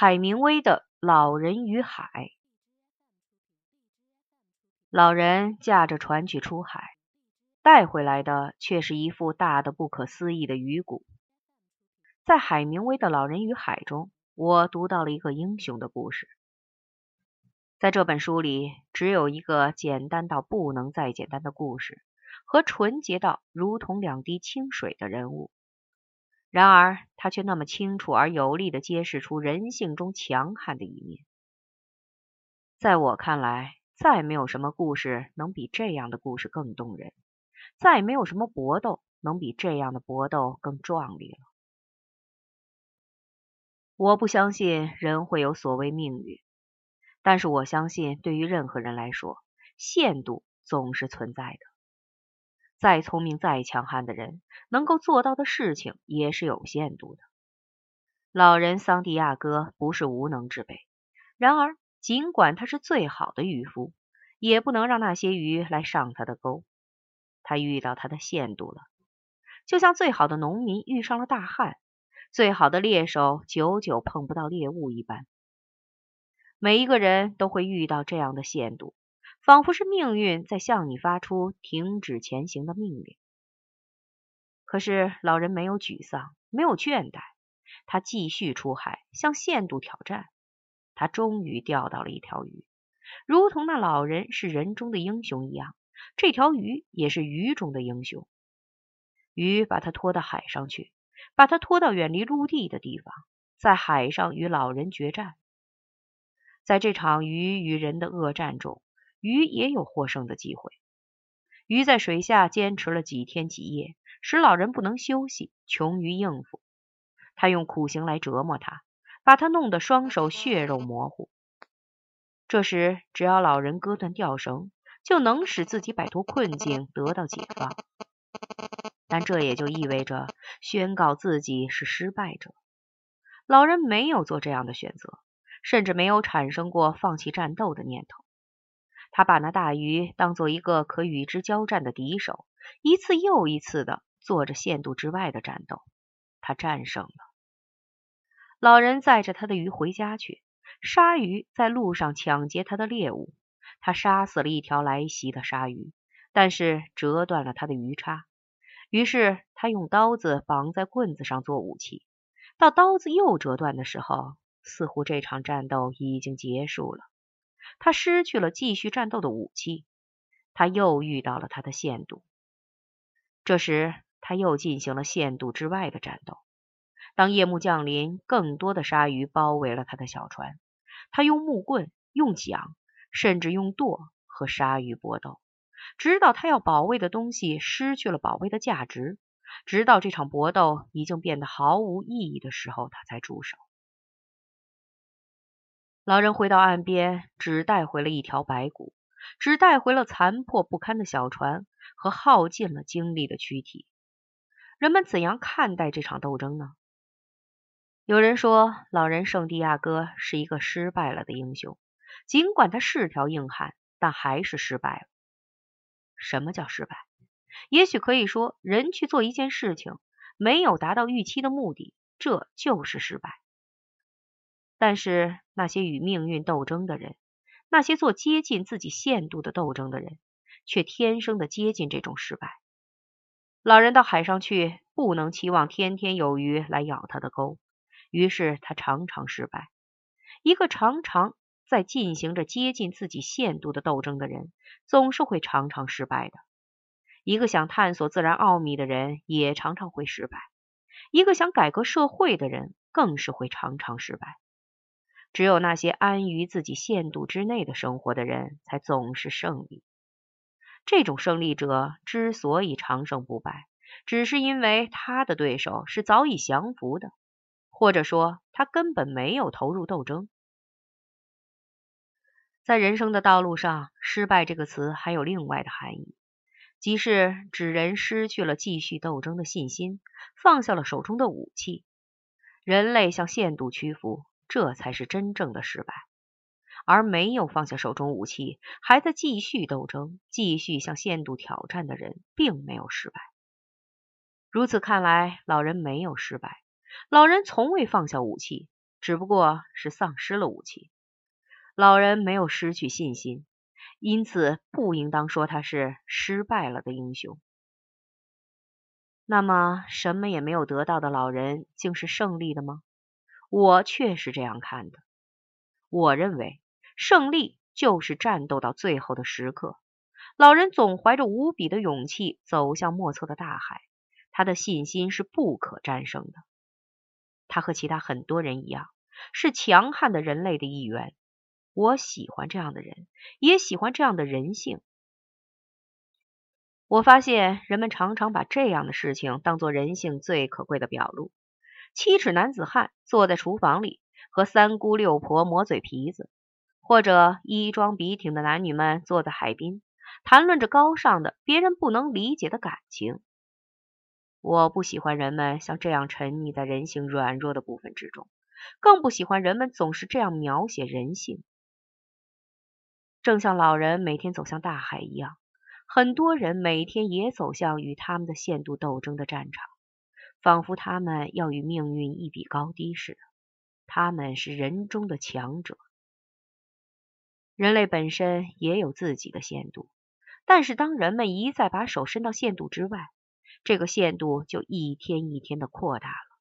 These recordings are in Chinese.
海明威的《老人与海》。老人驾着船去出海，带回来的却是一副大的不可思议的鱼骨。在海明威的《老人与海》中，我读到了一个英雄的故事。在这本书里，只有一个简单到不能再简单的故事，和纯洁到如同两滴清水的人物。然而，他却那么清楚而有力的揭示出人性中强悍的一面。在我看来，再没有什么故事能比这样的故事更动人，再没有什么搏斗能比这样的搏斗更壮烈了。我不相信人会有所谓命运，但是我相信，对于任何人来说，限度总是存在的。再聪明、再强悍的人，能够做到的事情也是有限度的。老人桑迪亚哥不是无能之辈，然而，尽管他是最好的渔夫，也不能让那些鱼来上他的钩。他遇到他的限度了，就像最好的农民遇上了大旱，最好的猎手久久碰不到猎物一般。每一个人都会遇到这样的限度。仿佛是命运在向你发出停止前行的命令。可是老人没有沮丧，没有倦怠，他继续出海，向限度挑战。他终于钓到了一条鱼，如同那老人是人中的英雄一样，这条鱼也是鱼中的英雄。鱼把他拖到海上去，把他拖到远离陆地的地方，在海上与老人决战。在这场鱼与人的恶战中。鱼也有获胜的机会。鱼在水下坚持了几天几夜，使老人不能休息，穷于应付。他用苦刑来折磨他，把他弄得双手血肉模糊。这时，只要老人割断吊绳，就能使自己摆脱困境，得到解放。但这也就意味着宣告自己是失败者。老人没有做这样的选择，甚至没有产生过放弃战斗的念头。他把那大鱼当做一个可与之交战的敌手，一次又一次的做着限度之外的战斗。他战胜了。老人载着他的鱼回家去。鲨鱼在路上抢劫他的猎物，他杀死了一条来袭的鲨鱼，但是折断了他的鱼叉。于是他用刀子绑在棍子上做武器。到刀子又折断的时候，似乎这场战斗已经结束了。他失去了继续战斗的武器，他又遇到了他的限度。这时，他又进行了限度之外的战斗。当夜幕降临，更多的鲨鱼包围了他的小船。他用木棍、用桨，甚至用舵和鲨鱼搏斗，直到他要保卫的东西失去了保卫的价值，直到这场搏斗已经变得毫无意义的时候，他才住手。老人回到岸边，只带回了一条白骨，只带回了残破不堪的小船和耗尽了精力的躯体。人们怎样看待这场斗争呢？有人说，老人圣地亚哥是一个失败了的英雄，尽管他是条硬汉，但还是失败了。什么叫失败？也许可以说，人去做一件事情，没有达到预期的目的，这就是失败。但是那些与命运斗争的人，那些做接近自己限度的斗争的人，却天生的接近这种失败。老人到海上去，不能期望天天有鱼来咬他的钩，于是他常常失败。一个常常在进行着接近自己限度的斗争的人，总是会常常失败的。一个想探索自然奥秘的人，也常常会失败。一个想改革社会的人，更是会常常失败。只有那些安于自己限度之内的生活的人，才总是胜利。这种胜利者之所以长胜不败，只是因为他的对手是早已降服的，或者说他根本没有投入斗争。在人生的道路上，“失败”这个词还有另外的含义，即是指人失去了继续斗争的信心，放下了手中的武器。人类向限度屈服。这才是真正的失败，而没有放下手中武器，还在继续斗争、继续向限度挑战的人，并没有失败。如此看来，老人没有失败。老人从未放下武器，只不过是丧失了武器。老人没有失去信心，因此不应当说他是失败了的英雄。那么，什么也没有得到的老人，竟是胜利的吗？我却是这样看的。我认为，胜利就是战斗到最后的时刻。老人总怀着无比的勇气走向莫测的大海，他的信心是不可战胜的。他和其他很多人一样，是强悍的人类的一员。我喜欢这样的人，也喜欢这样的人性。我发现人们常常把这样的事情当做人性最可贵的表露。七尺男子汉坐在厨房里，和三姑六婆磨嘴皮子；或者衣装笔挺的男女们坐在海滨，谈论着高尚的、别人不能理解的感情。我不喜欢人们像这样沉溺在人性软弱的部分之中，更不喜欢人们总是这样描写人性。正像老人每天走向大海一样，很多人每天也走向与他们的限度斗争的战场，仿佛他们要与命运一比高低似的。他们是人中的强者。人类本身也有自己的限度，但是当人们一再把手伸到限度之外，这个限度就一天一天的扩大了。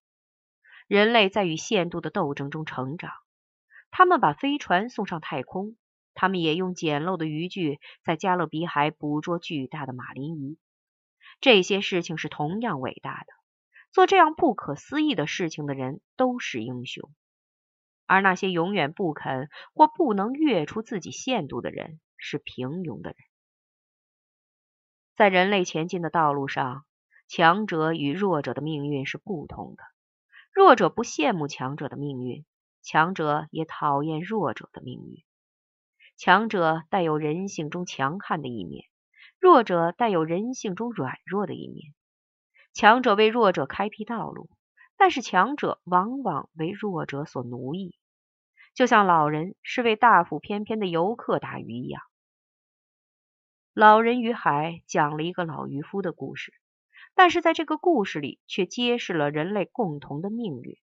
人类在与限度的斗争中成长，他们把飞船送上太空。他们也用简陋的渔具在加勒比海捕捉巨大的马林鱼。这些事情是同样伟大的。做这样不可思议的事情的人都是英雄，而那些永远不肯或不能越出自己限度的人是平庸的人。在人类前进的道路上，强者与弱者的命运是不同的。弱者不羡慕强者的命运，强者也讨厌弱者的命运。强者带有人性中强悍的一面，弱者带有人性中软弱的一面。强者为弱者开辟道路，但是强者往往为弱者所奴役，就像老人是为大腹翩翩的游客打鱼一样。老人与海讲了一个老渔夫的故事，但是在这个故事里却揭示了人类共同的命运。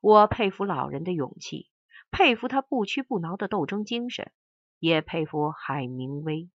我佩服老人的勇气，佩服他不屈不挠的斗争精神。也佩服海明威。